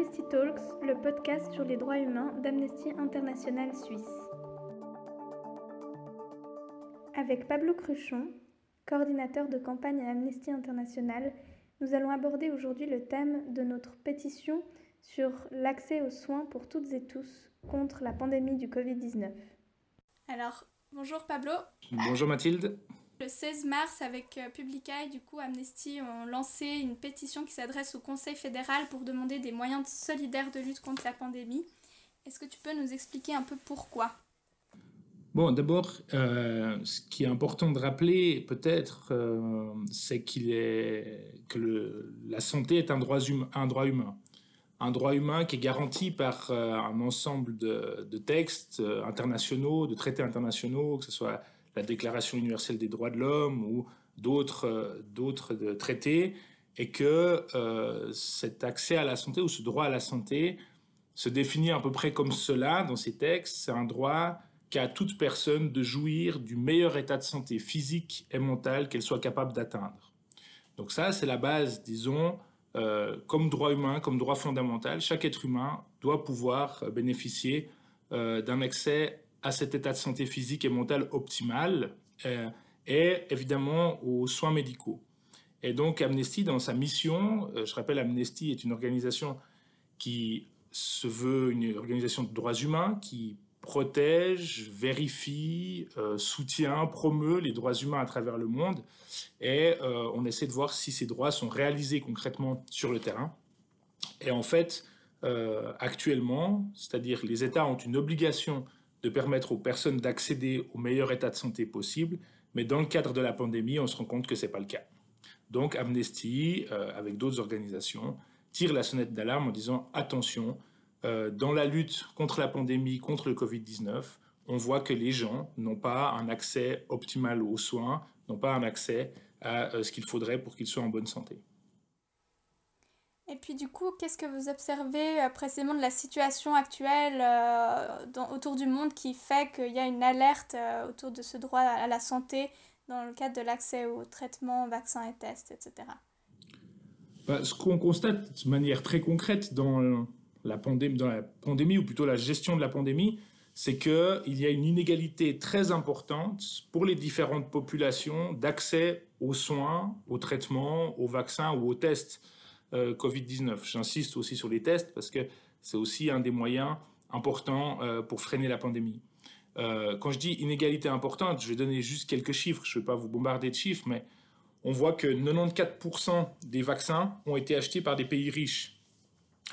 Amnesty Talks, le podcast sur les droits humains d'Amnesty International Suisse. Avec Pablo Cruchon, coordinateur de campagne à Amnesty International, nous allons aborder aujourd'hui le thème de notre pétition sur l'accès aux soins pour toutes et tous contre la pandémie du Covid-19. Alors, bonjour Pablo. Bonjour Mathilde. Le 16 mars, avec euh, Publica et du coup Amnesty ont lancé une pétition qui s'adresse au Conseil fédéral pour demander des moyens solidaires de lutte contre la pandémie. Est-ce que tu peux nous expliquer un peu pourquoi? Bon, d'abord, euh, ce qui est important de rappeler, peut-être, euh, c'est qu'il est que la santé est un droit, humain, un droit humain. Un droit humain qui est garanti par un ensemble de textes internationaux, de traités internationaux, que ce soit la Déclaration universelle des droits de l'homme ou d'autres euh, d'autres traités, et que euh, cet accès à la santé ou ce droit à la santé se définit à peu près comme cela dans ces textes. C'est un droit qu'a toute personne de jouir du meilleur état de santé physique et mental qu'elle soit capable d'atteindre. Donc ça, c'est la base, disons, euh, comme droit humain, comme droit fondamental. Chaque être humain doit pouvoir bénéficier d'un accès à cet état de santé physique et mental optimal euh, et évidemment aux soins médicaux. Et donc Amnesty, dans sa mission, euh, je rappelle, Amnesty est une organisation qui se veut une organisation de droits humains, qui protège, vérifie, euh, soutient, promeut les droits humains à travers le monde. Et on essaie de voir si ces droits sont réalisés concrètement sur le terrain. Et en fait, actuellement, c'est-à-dire les États ont une obligation de permettre aux personnes d'accéder au meilleur état de santé possible, mais dans le cadre de la pandémie, on se rend compte que ce n'est pas le cas. Donc Amnesty, euh, avec d'autres organisations, tire la sonnette d'alarme en disant attention, euh, dans la lutte contre la pandémie, contre le Covid-19, on voit que les gens n'ont pas un accès optimal aux soins, n'ont pas un accès à euh, ce qu'il faudrait pour qu'ils soient en bonne santé. Et puis du coup, qu'est-ce que vous observez euh, précisément de la situation actuelle euh, autour du monde qui fait qu'il y a une alerte euh, autour de ce droit à la santé dans le cadre de l'accès aux traitements, vaccins et tests, etc. Bah, ce qu'on constate de manière très concrète dans la, pandémie, dans la pandémie, ou plutôt la gestion de la pandémie, c'est qu'il y a une inégalité très importante pour les différentes populations d'accès aux soins, aux traitements, aux vaccins ou aux tests. Euh, Covid-19. J'insiste aussi sur les tests parce que c'est aussi un des moyens importants euh, pour freiner la pandémie. Euh, quand je dis inégalité importante, je vais donner juste quelques chiffres, je ne vais pas vous bombarder de chiffres, mais on voit que 94% des vaccins ont été achetés par des pays riches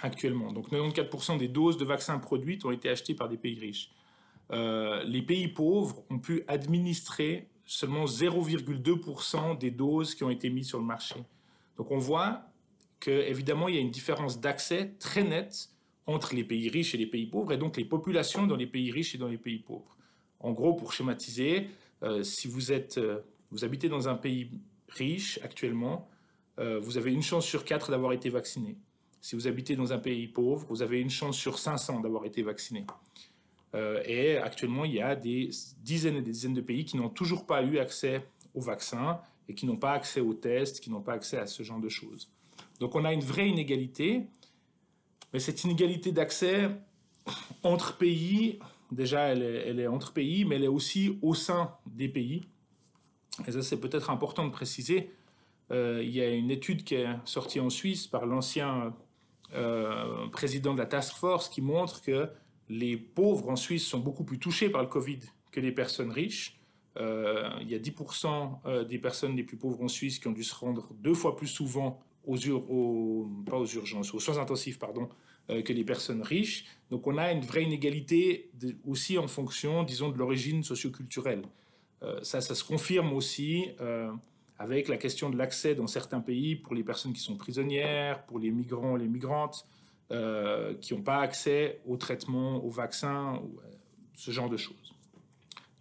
actuellement. Donc 94% des doses de vaccins produites ont été achetées par des pays riches. les pays pauvres ont pu administrer seulement 0,2% des doses qui ont été mises sur le marché. Donc on voit qu'évidemment, il y a une différence d'accès très nette entre les pays riches et les pays pauvres, et donc les populations dans les pays riches et dans les pays pauvres. En gros, pour schématiser, euh, si vous, êtes, euh, vous habitez dans un pays riche actuellement, euh, vous avez une chance sur quatre d'avoir été vacciné. Si vous habitez dans un pays pauvre, vous avez une chance sur 500 d'avoir été vacciné. et actuellement, il y a des dizaines et des dizaines de pays qui n'ont toujours pas eu accès aux vaccins et qui n'ont pas accès aux tests, qui n'ont pas accès à ce genre de choses. Donc on a une vraie inégalité, mais cette inégalité d'accès entre pays, déjà elle est, entre pays, mais elle est aussi au sein des pays. Et ça c'est peut-être important de préciser. Euh, il y a une étude qui est sortie en Suisse par l'ancien euh, président de la task force qui montre que les pauvres en Suisse sont beaucoup plus touchés par le Covid que les personnes riches. Euh, il y a 10% des personnes les plus pauvres en Suisse qui ont dû se rendre deux fois plus souvent aux, pas aux urgences, aux soins intensifs, pardon, euh, que les personnes riches. Donc on a une vraie inégalité aussi en fonction, disons, de l'origine socioculturelle. Euh, ça, ça se confirme aussi euh, avec la question de l'accès dans certains pays pour les personnes qui sont prisonnières, pour les migrants, les migrantes, qui n'ont pas accès aux traitements, aux vaccins, ce genre de choses.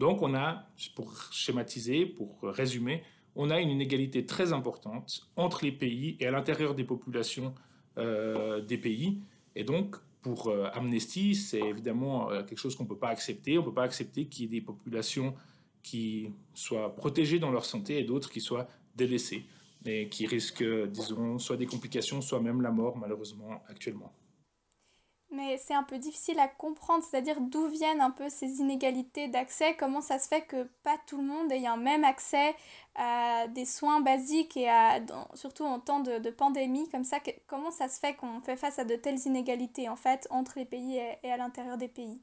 Donc on a, pour schématiser, pour résumer, on a une inégalité très importante entre les pays et à l'intérieur des populations euh, des pays. Et donc, pour euh, Amnesty, c'est évidemment euh, quelque chose qu'on ne peut pas accepter. On ne peut pas accepter qu'il y ait des populations qui soient protégées dans leur santé et d'autres qui soient délaissées et qui risquent, disons, soit des complications, soit même la mort, malheureusement, actuellement. Mais c'est un peu difficile à comprendre, c'est-à-dire d'où viennent un peu ces inégalités d'accès, comment ça se fait que pas tout le monde ait un même accès à des soins basiques et à, surtout en temps de, pandémie comme ça, comment ça se fait qu'on fait face à de telles inégalités en fait entre les pays et, à l'intérieur des pays?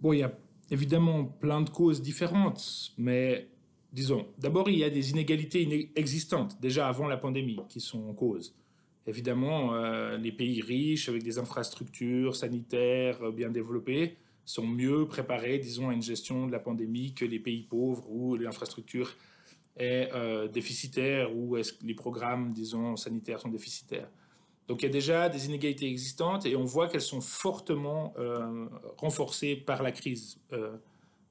Bon, il y a évidemment plein de causes différentes, mais disons, d'abord il y a des inégalités existantes déjà avant la pandémie qui sont en cause. Évidemment, euh, les pays riches, avec des infrastructures sanitaires euh, bien développées, sont mieux préparés, disons, à une gestion de la pandémie que les pays pauvres où l'infrastructure est euh, déficitaire ou les programmes, disons, sanitaires sont déficitaires. Donc il y a déjà des inégalités existantes et on voit qu'elles sont fortement renforcées par la crise,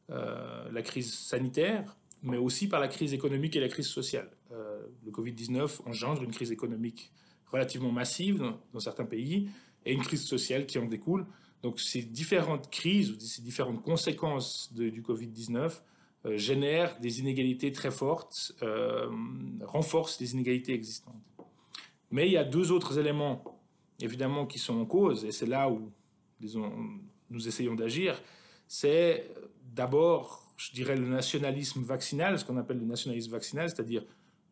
la crise sanitaire, mais aussi par la crise économique et la crise sociale. le Covid-19 engendre une crise économique relativement massive dans, certains pays et une crise sociale qui en découle. Donc ces différentes crises ou ces différentes conséquences du Covid-19 euh, génèrent des inégalités très fortes, euh, renforcent les inégalités existantes. Mais il y a deux autres éléments, évidemment, qui sont en cause, et c'est là où, nous essayons d'agir. C'est d'abord, je dirais, le nationalisme vaccinal, ce qu'on appelle le nationalisme vaccinal, c'est-à-dire,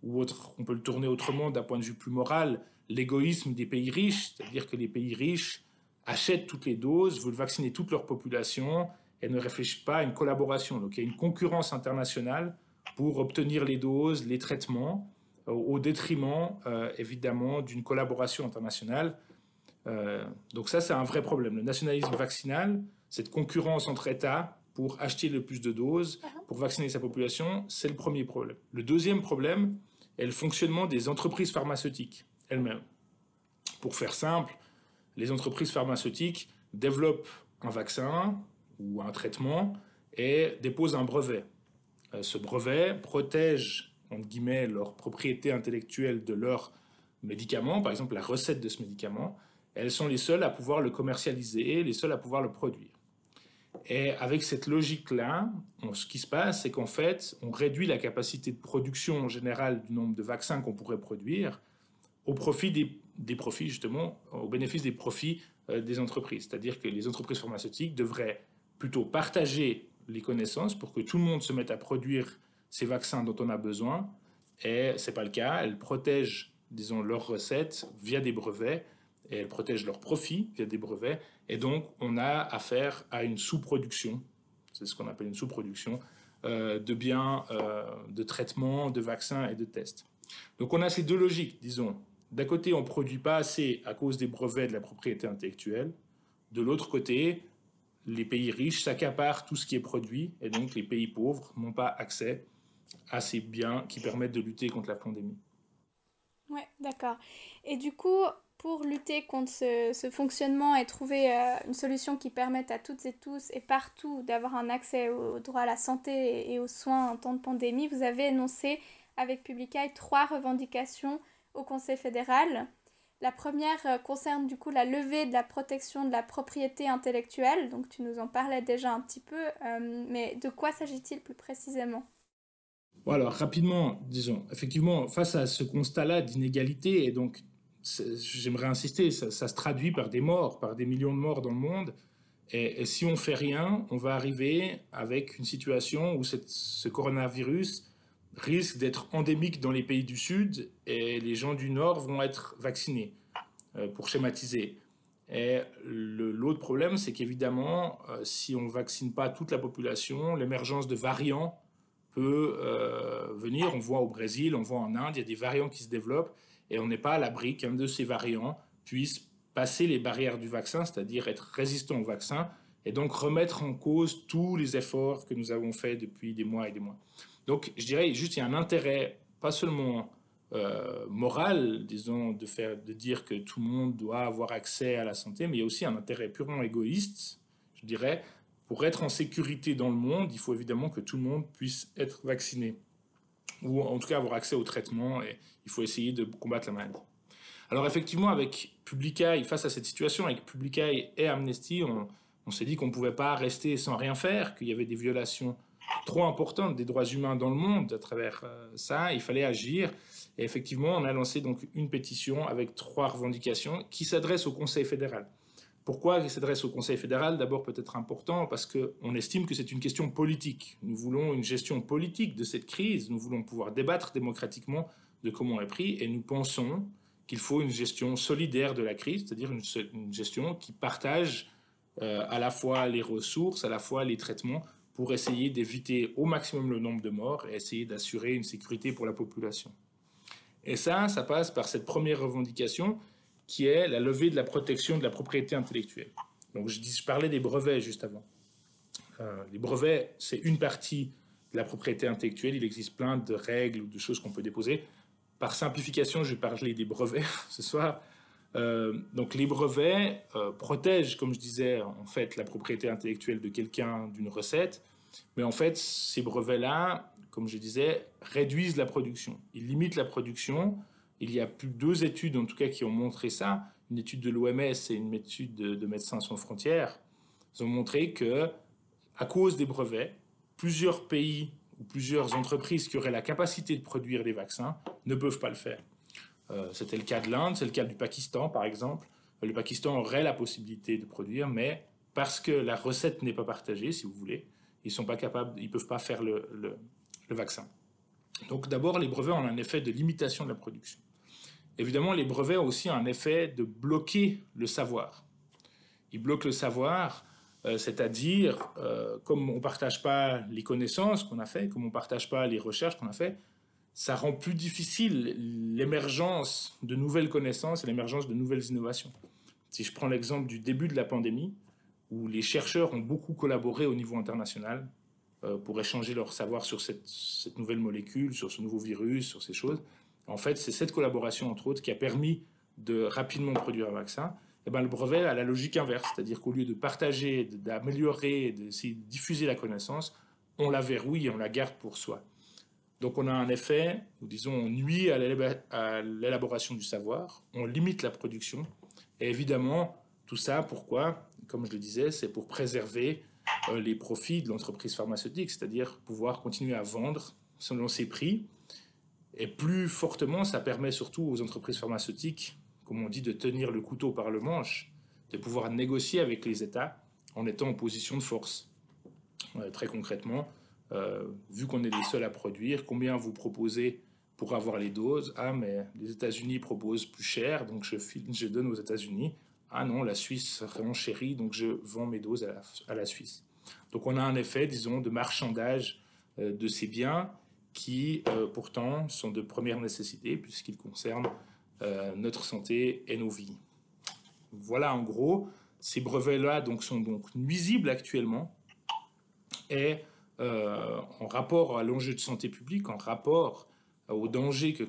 ou autre, on peut le tourner autrement d'un point de vue plus moral, l'égoïsme des pays riches, c'est-à-dire que les pays riches achètent toutes les doses, veulent vacciner toute leur population et ne réfléchissent pas à une collaboration. Donc il y a une concurrence internationale pour obtenir les doses, les traitements, euh, au détriment euh, évidemment d'une collaboration internationale. Euh, donc ça, c'est un vrai problème. Le nationalisme vaccinal, cette concurrence entre États pour acheter le plus de doses, pour vacciner sa population, c'est le premier problème. Le deuxième problème est le fonctionnement des entreprises pharmaceutiques elles-mêmes. Pour faire simple, les entreprises pharmaceutiques développent un vaccin ou un traitement et déposent un brevet. Euh, ce brevet protège, entre guillemets, leurs propriétés intellectuelles de leur médicament, par exemple la recette de ce médicament. Elles sont les seules à pouvoir le commercialiser, les seules à pouvoir le produire. Et avec cette logique-là, ce qui se passe, c'est qu'en fait, on réduit la capacité de production générale du nombre de vaccins qu'on pourrait produire au profit des, profits, justement, au bénéfice des profits euh, des entreprises. C'est-à-dire que les entreprises pharmaceutiques devraient plutôt partager les connaissances pour que tout le monde se mette à produire ces vaccins dont on a besoin. Et ce n'est pas le cas. Elles protègent, disons, leurs recettes via des brevets et elles protègent leurs profits via des brevets. Et donc, on a affaire à une sous-production, c'est ce qu'on appelle une sous-production, euh, de biens euh, de traitement, de vaccins et de tests. Donc, on a ces deux logiques, disons, d'un côté, on ne produit pas assez à cause des brevets de la propriété intellectuelle. De l'autre côté, les pays riches s'accaparent tout ce qui est produit et donc les pays pauvres n'ont pas accès à ces biens qui permettent de lutter contre la pandémie. Oui, d'accord. Et du coup, pour lutter contre ce, fonctionnement et trouver euh, une solution qui permette à toutes et tous et partout d'avoir un accès au, droit à la santé et, aux soins en temps de pandémie, vous avez énoncé avec Publicae trois revendications au Conseil fédéral. La première euh, concerne du coup la levée de la protection de la propriété intellectuelle, donc tu nous en parlais déjà un petit peu, euh, mais de quoi s'agit-il plus précisément? Alors rapidement, disons, effectivement, face à ce constat-là d'inégalité, et donc j'aimerais insister, ça, se traduit par des morts, par des millions de morts dans le monde, et, si on fait rien, on va arriver avec une situation où ce coronavirus risque d'être endémique dans les pays du Sud et les gens du Nord vont être vaccinés, euh, pour schématiser. Et l'autre problème, c'est qu'évidemment, euh, si on ne vaccine pas toute la population, l'émergence de variants peut euh, venir. On voit au Brésil, on voit en Inde, il y a des variants qui se développent et on n'est pas à l'abri qu'un de ces variants puisse passer les barrières du vaccin, c'est-à-dire être résistant au vaccin, et donc remettre en cause tous les efforts que nous avons faits depuis des mois et des mois. Donc, je dirais juste il y a un intérêt, pas seulement euh, moral, disons, de, faire, de dire que tout le monde doit avoir accès à la santé, mais il y a aussi un intérêt purement égoïste, je dirais, pour être en sécurité dans le monde, il faut évidemment que tout le monde puisse être vacciné, ou en tout cas avoir accès au traitement, et il faut essayer de combattre la maladie. Alors effectivement, avec Publicae, face à cette situation, avec Publicae et Amnesty, on s'est dit qu'on ne pouvait pas rester sans rien faire, qu'il y avait des violations trop importante des droits humains dans le monde à travers ça. Il fallait agir. Et effectivement, on a lancé donc une pétition avec trois revendications qui s'adressent au Conseil fédéral. Pourquoi il s'adresse au Conseil fédéral? D'abord, peut-être important, parce qu'on estime que c'est une question politique. Nous voulons une gestion politique de cette crise. Nous voulons pouvoir débattre démocratiquement de comment on est pris. Et nous pensons qu'il faut une gestion solidaire de la crise, c'est-à-dire une, gestion qui partage euh, à la fois les ressources, à la fois les traitements, pour essayer d'éviter au maximum le nombre de morts et essayer d'assurer une sécurité pour la population. Et ça, ça passe par cette première revendication qui est la levée de la protection de la propriété intellectuelle. Donc je, dis, je parlais des brevets juste avant. Euh, les brevets, c'est une partie de la propriété intellectuelle. Il existe plein de règles ou de choses qu'on peut déposer. Par simplification, je vais parler des brevets ce soir. Euh, donc les brevets euh, protègent, comme je disais, en fait, la propriété intellectuelle de quelqu'un d'une recette. Mais en fait, ces brevets-là, comme je disais, réduisent la production. Ils limitent la production il y a de deux études, en tout cas, qui ont montré ça. Une étude de l'OMS et une étude de, Médecins sans frontières. Ils ont montré que, à cause des brevets, plusieurs pays ou plusieurs entreprises qui auraient la capacité de produire des vaccins ne peuvent pas le faire. Euh, c'était le cas de l'Inde, c'est le cas du Pakistan, par exemple. Le Pakistan aurait la possibilité de produire, mais parce que la recette n'est pas partagée, si vous voulez, ils sont pas capables, ils peuvent pas faire le, vaccin. Donc d'abord, les brevets ont un effet de limitation de la production. Évidemment, les brevets ont aussi un effet de bloquer le savoir. Ils bloquent le savoir, euh, c'est-à-dire, euh, comme on ne partage pas les connaissances qu'on a fait, comme on ne partage pas les recherches qu'on a fait, ça rend plus difficile l'émergence de nouvelles connaissances et l'émergence de nouvelles innovations. Si je prends l'exemple du début de la pandémie, où les chercheurs ont beaucoup collaboré au niveau international euh, pour échanger leur savoir sur cette, nouvelle molécule, sur ce nouveau virus, sur ces choses, en fait, c'est cette collaboration, entre autres, qui a permis de rapidement produire un vaccin. Et eh ben, le brevet a la logique inverse, c'est-à-dire qu'au lieu de partager, d'améliorer, d'essayer de diffuser la connaissance, on la verrouille et on la garde pour soi. Donc on a un effet, nous disons, on nuit à l'élaboration du savoir, on limite la production, et évidemment, tout ça, pourquoi? Comme je le disais, c'est pour préserver euh, les profits de l'entreprise pharmaceutique, c'est-à-dire pouvoir continuer à vendre selon ses prix, et plus fortement, ça permet surtout aux entreprises pharmaceutiques, comme on dit, de tenir le couteau par le manche, de pouvoir négocier avec les États en étant en position de force. Euh, très concrètement, euh, vu qu'on est les seuls à produire, combien vous proposez pour avoir les doses? Ah, mais les États-Unis proposent plus cher, donc je, je donne aux États-Unis. Ah non, la Suisse renchérit, donc je vends mes doses à la, Suisse. Donc on a un effet, disons, de marchandage euh, de ces biens qui euh, pourtant sont de première nécessité puisqu'ils concernent notre santé et nos vies. Voilà en gros, ces brevets-là donc, sont donc nuisibles actuellement et euh, en rapport à l'enjeu de santé publique, en rapport au danger que,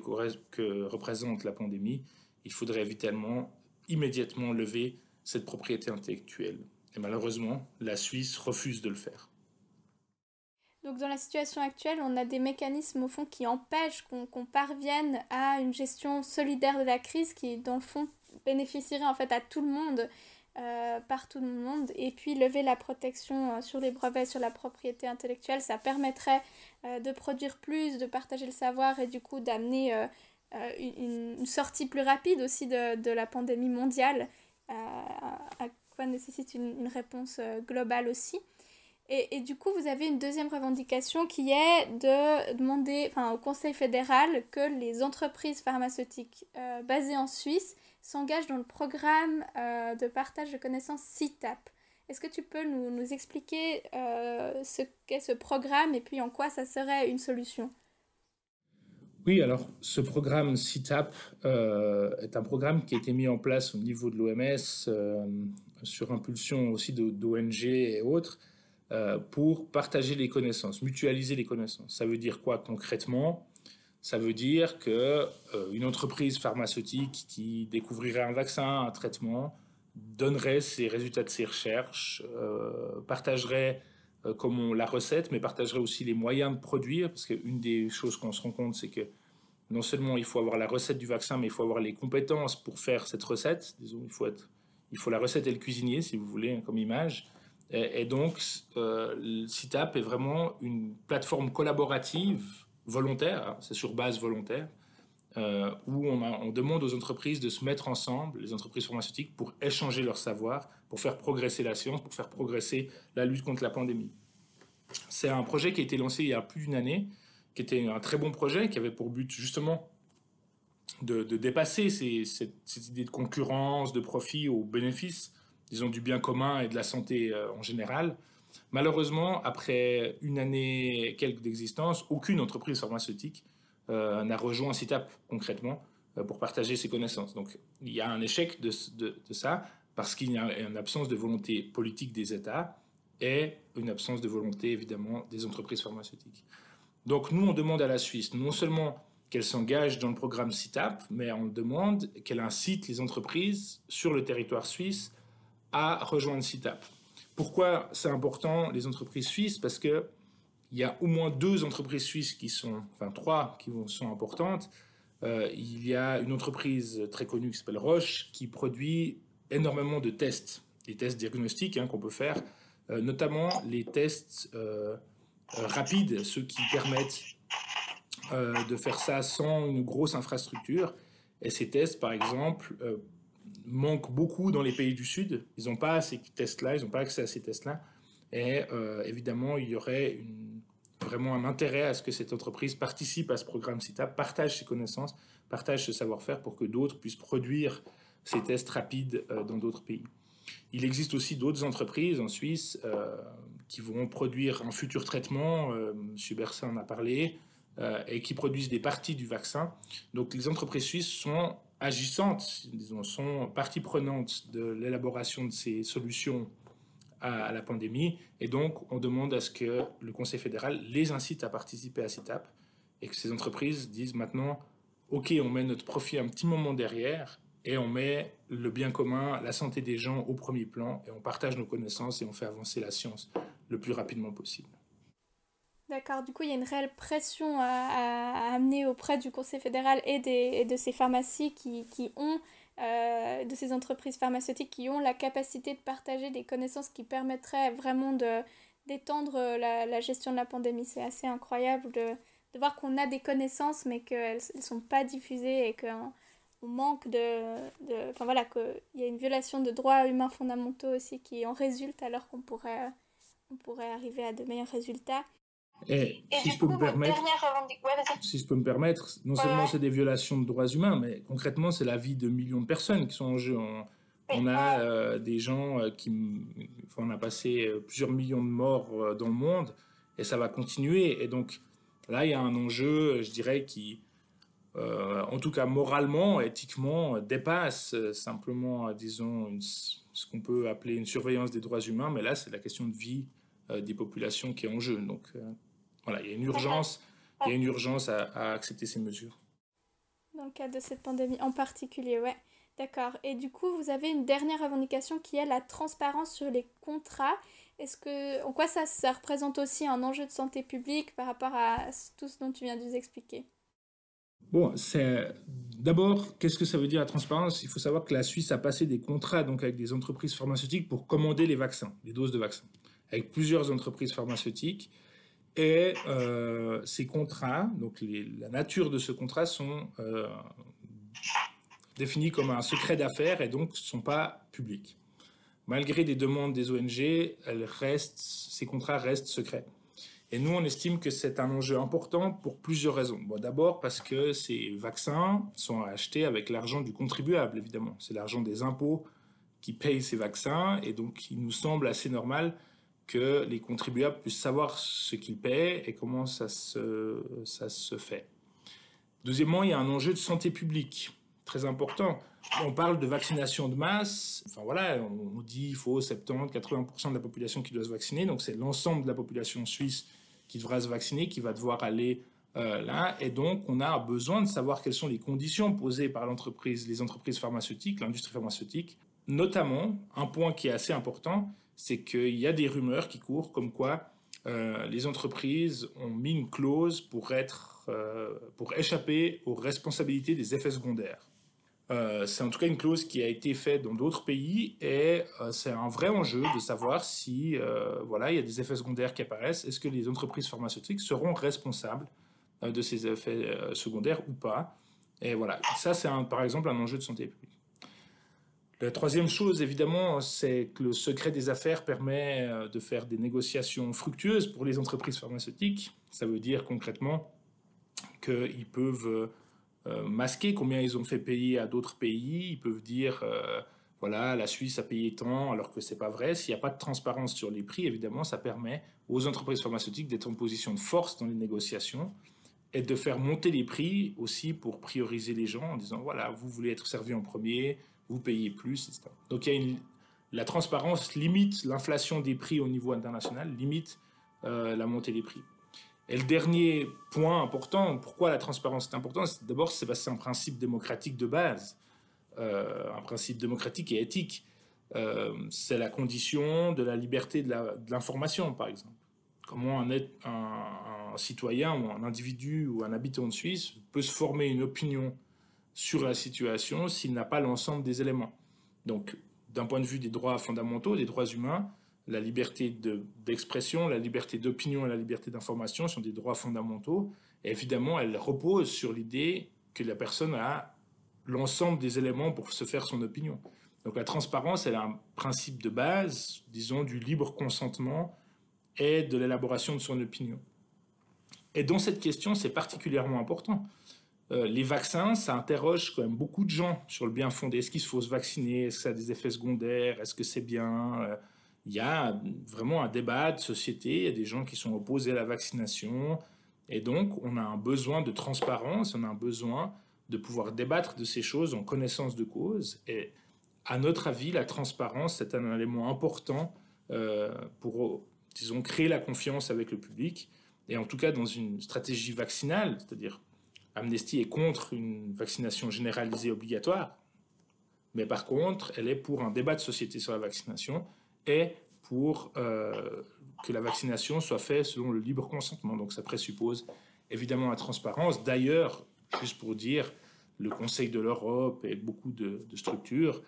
représente la pandémie, il faudrait évidemment immédiatement lever cette propriété intellectuelle. Et malheureusement, la Suisse refuse de le faire. Donc dans la situation actuelle, on a des mécanismes au fond qui empêchent qu'on parvienne à une gestion solidaire de la crise qui dans le fond bénéficierait en fait à tout le monde, euh, par tout le monde. Et puis lever la protection euh, sur les brevets, sur la propriété intellectuelle, ça permettrait euh, de produire plus, de partager le savoir et du coup d'amener une, sortie plus rapide aussi de, la pandémie mondiale, à quoi nécessite une réponse globale aussi. Et, du coup, vous avez une deuxième revendication qui est de demander au Conseil fédéral que les entreprises pharmaceutiques basées en Suisse s'engagent dans le programme euh, de partage de connaissances CITAP. Est-ce que tu peux nous, nous expliquer euh, ce qu'est ce programme et puis en quoi ça serait une solution? Oui, alors ce programme CITAP est un programme qui a été mis en place au niveau de l'OMS sur impulsion aussi d'ONG et autres euh, pour partager les connaissances, mutualiser les connaissances. Ça veut dire quoi concrètement? Ça veut dire que euh, une entreprise pharmaceutique qui découvrirait un vaccin, un traitement, donnerait ses résultats de ses recherches, euh, partagerait comme la recette, mais partagerait aussi les moyens de produire, parce qu'une des choses qu'on se rend compte, c'est que non seulement il faut avoir la recette du vaccin, mais il faut avoir les compétences pour faire cette recette. Disons, il faut être, il faut la recette et le cuisinier, si vous voulez, comme image. Et, donc, euh, CITAP est vraiment une plateforme collaborative volontaire, hein, c'est sur base volontaire, euh, où on, demande aux entreprises de se mettre ensemble, les entreprises pharmaceutiques, pour échanger leur savoir, pour faire progresser la science, pour faire progresser la lutte contre la pandémie. C'est un projet qui a été lancé il y a plus d'une année, qui était un très bon projet, qui avait pour but justement de, dépasser cette, cette, idée de concurrence, de profit au bénéfice disons, du bien commun et de la santé euh, en général. Malheureusement, après une année et quelques d'existence, aucune entreprise pharmaceutique euh, n'a rejoint CITAP concrètement euh, pour partager ses connaissances. Donc il y a un échec de, ça parce qu'il y a une absence de volonté politique des États et une absence de volonté évidemment des entreprises pharmaceutiques. Donc nous, on demande à la Suisse non seulement qu'elle s'engage dans le programme CITAP, mais on demande qu'elle incite les entreprises sur le territoire suisse à rejoindre CITAP. Pourquoi c'est important, les entreprises suisses? Parce qu'il y a au moins deux entreprises suisses qui sont, enfin trois qui sont importantes. Euh, il y a une entreprise très connue qui s'appelle Roche qui produit énormément de tests, des tests diagnostiques hein, qu'on peut faire, euh, notamment les tests euh, rapides, ceux qui permettent de faire ça sans une grosse infrastructure. Et ces tests, par exemple, manque beaucoup dans les pays du Sud. Ils n'ont pas ces tests-là, ils n'ont pas accès à ces tests-là. Et euh, évidemment, il y aurait vraiment un intérêt à ce que cette entreprise participe à ce programme CITA, partage ses connaissances, partage ce savoir-faire pour que d'autres puissent produire ces tests rapides euh, dans d'autres pays. Il existe aussi d'autres entreprises en Suisse euh, qui vont produire un futur traitement, M. Bersin en a parlé, et qui produisent des parties du vaccin. Donc les entreprises suisses sont agissantes, disons, sont partie prenante de l'élaboration de ces solutions à, la pandémie. Et donc, on demande à ce que le Conseil fédéral les incite à participer à cette étape et que ces entreprises disent maintenant, OK, on met notre profit un petit moment derrière et on met le bien commun, la santé des gens au premier plan et on partage nos connaissances et on fait avancer la science le plus rapidement possible. D'accord, du coup, il y a une réelle pression à, amener auprès du Conseil fédéral et, de ces pharmacies qui, ont, euh, de ces entreprises pharmaceutiques qui ont la capacité de partager des connaissances qui permettraient vraiment de, d'étendre la, gestion de la pandémie. C'est assez incroyable de, voir qu'on a des connaissances mais qu'elles ne sont pas diffusées et qu'on on manque de, de... Enfin voilà, qu'il y a une violation de droits humains fondamentaux aussi qui en résulte alors qu'on pourrait, on pourrait arriver à de meilleurs résultats. Et, si, je peux me permettre, si je peux me permettre, non seulement c'est des violations de droits humains, mais concrètement c'est la vie de millions de personnes qui sont en jeu. On, a euh, des gens euh, qui, on a passé euh, plusieurs millions de morts dans le monde et ça va continuer. Et donc là il y a un enjeu, je dirais, qui, en tout cas moralement, éthiquement, dépasse simplement, disons, ce qu'on peut appeler une surveillance des droits humains, mais là c'est la question de vie des populations qui est en jeu. Donc voilà, il y a une urgence, il y a une urgence à, accepter ces mesures. Dans le cadre de cette pandémie en particulier, ouais. D'accord. Et du coup, vous avez une dernière revendication qui est la transparence sur les contrats. Est-ce que, en quoi ça, ça représente aussi un enjeu de santé publique par rapport à tout ce dont tu viens de nous expliquer? Bon, c'est d'abord, qu'est-ce que ça veut dire la transparence? Il faut savoir que la Suisse a passé des contrats donc avec des entreprises pharmaceutiques pour commander les vaccins, les doses de vaccins, avec plusieurs entreprises pharmaceutiques. Et euh, ces contrats, donc la nature de ce contrat sont euh, définis comme un secret d'affaires et donc ne sont pas publics. Malgré des demandes des ONG, ces contrats restent secrets. Et nous, on estime que c'est un enjeu important pour plusieurs raisons. D'abord parce que ces vaccins sont achetés avec l'argent du contribuable, évidemment. C'est l'argent des impôts qui payent ces vaccins et donc il nous semble assez normal que les contribuables puissent savoir ce qu'ils paient et comment ça se, fait. Deuxièmement, il y a un enjeu de santé publique très important. On parle de vaccination de masse. Enfin voilà, on dit qu'il faut 70-80% de la population qui doit se vacciner. Donc c'est l'ensemble de la population suisse qui devra se vacciner, qui va devoir aller euh, là. Et donc on a besoin de savoir quelles sont les conditions posées par l'entreprise, les entreprises pharmaceutiques, l'industrie pharmaceutique. Notamment, un point qui est assez important, c'est qu'il y a des rumeurs qui courent comme quoi euh, les entreprises ont mis une clause pour, être, euh, pour échapper aux responsabilités des effets secondaires. Euh, c'est en tout cas une clause qui a été faite dans d'autres pays et c'est un vrai enjeu de savoir si voilà, il y a des effets secondaires qui apparaissent. Est-ce que les entreprises pharmaceutiques seront responsables de ces effets secondaires ou pas? Et voilà, ça c'est par exemple un enjeu de santé publique. La troisième chose, évidemment, c'est que le secret des affaires permet euh, de faire des négociations fructueuses pour les entreprises pharmaceutiques. Ça veut dire concrètement qu'ils peuvent euh, masquer combien ils ont fait payer à d'autres pays. Ils peuvent dire, euh, voilà, la Suisse a payé tant, alors que ce n'est pas vrai. S'il n'y a pas de transparence sur les prix, évidemment, ça permet aux entreprises pharmaceutiques d'être en position de force dans les négociations et de faire monter les prix aussi pour prioriser les gens en disant, voilà, vous voulez être servi en premier, vous payez plus, etc. Donc il y a la transparence limite l'inflation des prix au niveau international, limite euh, la montée des prix. Et le dernier point important, pourquoi la transparence est importante, d'abord c'est parce que c'est un principe démocratique de base, euh, un principe démocratique et éthique. Euh, c'est la condition de la liberté de l'information, par exemple. Comment un, un, un, citoyen ou un individu ou un habitant de Suisse peut se former une opinion sur la situation s'il n'a pas l'ensemble des éléments. Donc, d'un point de vue des droits fondamentaux, des droits humains, la liberté d'expression, la liberté d'opinion et la liberté d'information sont des droits fondamentaux. Évidemment, elles reposent sur l'idée que la personne a l'ensemble des éléments pour se faire son opinion. Donc la transparence, elle a un principe de base, disons, du libre consentement et de l'élaboration de son opinion. Et dans cette question, c'est particulièrement important. Euh, les vaccins, ça interroge quand même beaucoup de gens sur le bien fondé. Est-ce qu'il faut se vacciner? Est-ce que ça a des effets secondaires? Est-ce que c'est bien? Euh, Il y a vraiment un débat de société. Il y a des gens qui sont opposés à la vaccination. Et donc, on a un besoin de transparence, on a un besoin de pouvoir débattre de ces choses en connaissance de cause. Et à notre avis, la transparence, c'est un élément important euh, pour, disons, créer la confiance avec le public. Et en tout cas, dans une stratégie vaccinale, c'est-à-dire Amnesty est contre une vaccination généralisée obligatoire, mais par contre, elle est pour un débat de société sur la vaccination et pour euh, que la vaccination soit faite selon le libre consentement. Donc ça présuppose évidemment la transparence. D'ailleurs, juste pour dire, le Conseil de l'Europe et beaucoup de, structures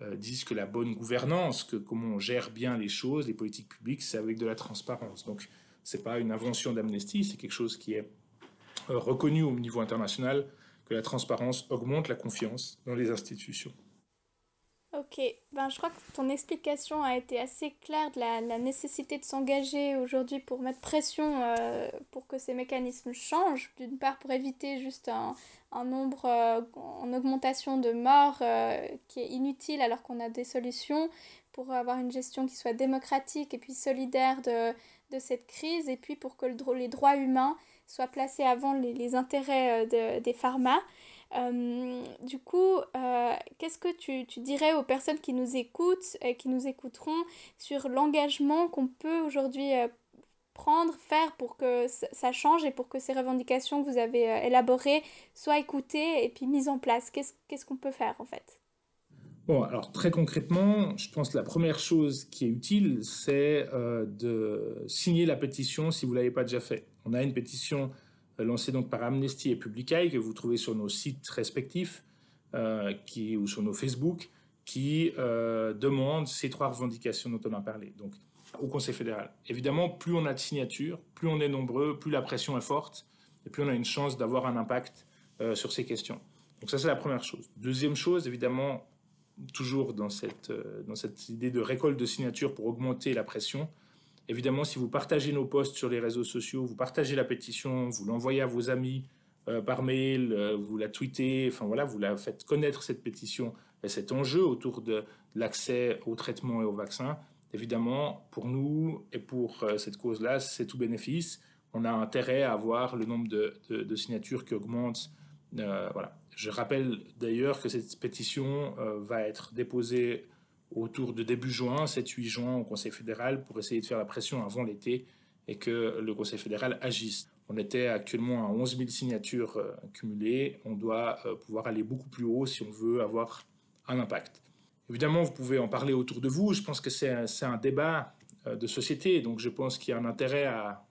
euh, disent que la bonne gouvernance, que comment on gère bien les choses, les politiques publiques, c'est avec de la transparence. Donc ce n'est pas une invention d'Amnesty, c'est quelque chose qui est reconnu au niveau international que la transparence augmente la confiance dans les institutions. Ok, ben, je crois que ton explication a été assez claire de la, nécessité de s'engager aujourd'hui pour mettre pression euh, pour que ces mécanismes changent. D'une part, pour éviter juste un, nombre euh, en augmentation de morts qui est inutile alors qu'on a des solutions, pour avoir une gestion qui soit démocratique et puis solidaire de, cette crise, et puis pour que le, les droits humains soit placé avant les, intérêts euh, des pharma. Euh, du coup, euh, qu'est-ce que tu, tu, dirais aux personnes qui nous écoutent et qui nous écouteront sur l'engagement qu'on peut aujourd'hui prendre, faire pour que ça change et pour que ces revendications que vous avez élaborées soient écoutées et puis mises en place? Qu'est-ce qu'on peut faire en fait? Alors très concrètement, je pense que la première chose qui est utile, c'est de signer la pétition si vous ne l'avez pas déjà fait. On a une pétition euh, lancée donc par Amnesty et Publicae que vous trouvez sur nos sites respectifs euh, ou sur nos Facebook qui euh, demande ces trois revendications dont on a parlé. Donc, au Conseil fédéral. Évidemment, plus on a de signatures, plus on est nombreux, plus la pression est forte, et plus on a une chance d'avoir un impact sur ces questions. Donc ça, c'est la première chose. Deuxième chose, évidemment, toujours dans cette, dans cette idée de récolte de signatures pour augmenter la pression, Évidemment, si vous partagez nos posts sur les réseaux sociaux, vous partagez la pétition, vous l'envoyez à vos amis euh, par mail, euh, vous la tweetez, enfin voilà, vous la faites connaître cette pétition et cet enjeu autour de, l'accès au traitement et au vaccin. Évidemment, pour nous et pour euh, cette cause-là, c'est tout bénéfice. On a intérêt à avoir le nombre de, de signatures qui augmente. voilà. Je rappelle d'ailleurs que cette pétition va être déposée autour de début juin, 7-8 juin au Conseil fédéral pour essayer de faire la pression avant l'été et que le Conseil fédéral agisse. On était actuellement à 11 000 signatures euh, cumulées. On doit euh, pouvoir aller beaucoup plus haut si on veut avoir un impact. Évidemment, vous pouvez en parler autour de vous. Je pense que c'est un, débat euh, de société. Donc, je pense qu'il y a un intérêt à,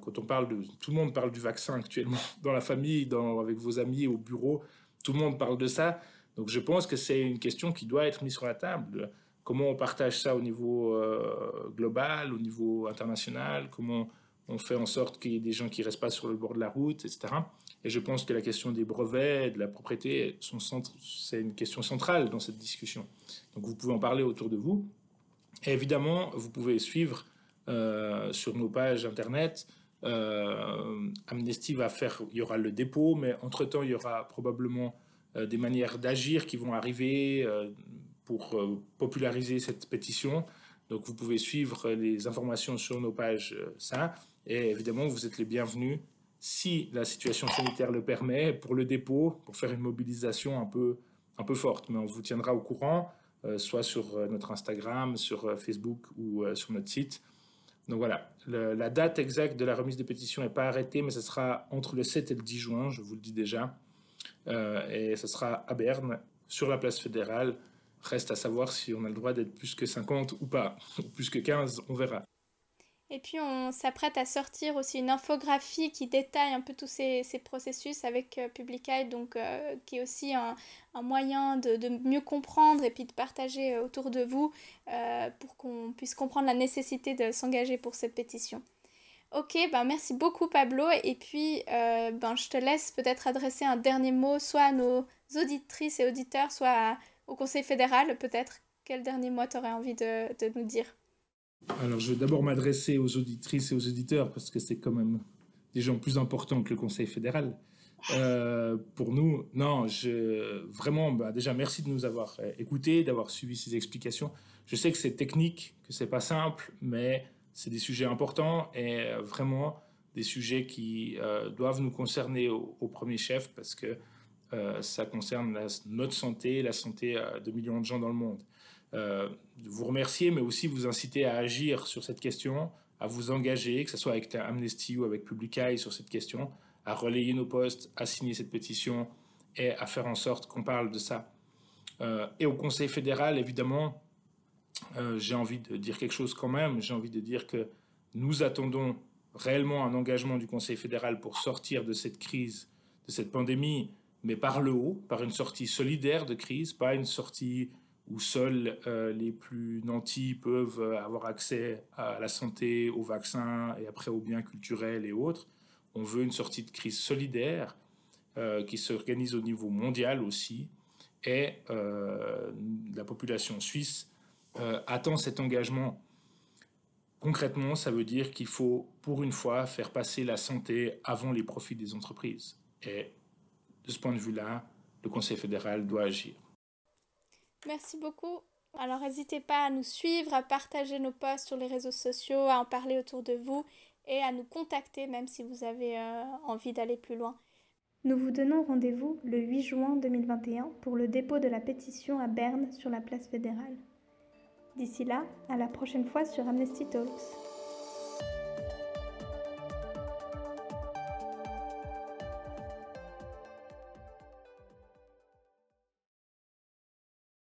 quand on parle de. Tout le monde parle du vaccin actuellement dans la famille, avec vos amis, au bureau. Tout le monde parle de ça. Donc je pense que c'est une question qui doit être mise sur la table. Comment on partage ça au niveau euh, global, au niveau international? Comment on fait en sorte qu'il y ait des gens qui ne restent pas sur le bord de la route, etc. Et je pense que la question des brevets, de la propriété, c'est une question centrale dans cette discussion. Donc vous pouvez en parler autour de vous. Et évidemment, vous pouvez suivre euh, sur nos pages Internet. Euh, Amnesty va faire, il y aura le dépôt, mais entre-temps, il y aura probablement euh, des manières d'agir qui vont arriver pour populariser cette pétition. Donc vous pouvez suivre les informations sur nos pages, ça. Et évidemment, vous êtes les bienvenus si la situation sanitaire le permet, pour le dépôt, pour faire une mobilisation un peu, un peu forte. Mais on vous tiendra au courant, euh, soit sur euh, notre Instagram, sur euh, Facebook ou sur notre site. Donc voilà, la date exacte de la remise des pétitions n'est pas arrêtée, mais ce sera entre le 7 et le 10 juin, je vous le dis déjà. et ce sera à Berne, sur la place fédérale. Reste à savoir si on a le droit d'être plus que 50 ou pas, ou plus que 15, on verra. Et puis on s'apprête à sortir aussi une infographie qui détaille un peu tous ces, ces processus avec euh, donc euh, qui est aussi un, un moyen de, de, mieux comprendre et puis de partager euh, autour de vous pour qu'on puisse comprendre la nécessité de s'engager pour cette pétition. Ok, ben merci beaucoup Pablo et puis ben je te laisse peut-être adresser un dernier mot soit à nos auditrices et auditeurs, soit au Conseil fédéral peut-être. Quel dernier mot tu aurais envie de nous dire? Alors, je vais d'abord m'adresser aux auditrices et aux auditeurs parce que c'est quand même des gens plus importants que le Conseil fédéral. Euh, pour nous, non, vraiment, bah, déjà, merci de nous avoir euh, écoutés, d'avoir suivi ces explications. Je sais que c'est technique, que c'est pas simple, mais c'est des sujets importants et euh, vraiment des sujets qui doivent nous concerner au, premier chef parce que ça concerne notre santé, la santé de millions de gens dans le monde. Euh, vous remercier, mais aussi vous inciter à agir sur cette question, à vous engager, que ce soit avec Amnesty ou avec Publicae sur cette question, à relayer nos postes, à signer cette pétition et à faire en sorte qu'on parle de ça. Euh, et au Conseil fédéral, évidemment, euh, j'ai envie de dire quelque chose quand même. J'ai envie de dire que nous attendons réellement un engagement du Conseil fédéral pour sortir de cette crise, de cette pandémie, mais par le haut, par une sortie solidaire de crise, pas une sortie où seuls euh, les plus nantis peuvent euh, avoir accès à la santé, aux vaccins et après aux biens culturels et autres. On veut une sortie de crise solidaire euh, qui s'organise au niveau mondial aussi. Et la population suisse attend cet engagement. Concrètement, ça veut dire qu'il faut, pour une fois, faire passer la santé avant les profits des entreprises. Et de ce point de vue-là, le Conseil fédéral doit agir. Merci beaucoup. Alors n'hésitez pas à nous suivre, à partager nos posts sur les réseaux sociaux, à en parler autour de vous et à nous contacter même si vous avez euh, envie d'aller plus loin. Nous vous donnons rendez-vous le 8 juin 2021 pour le dépôt de la pétition à Berne sur la place fédérale. D'ici là, à la prochaine fois sur Amnesty Talks.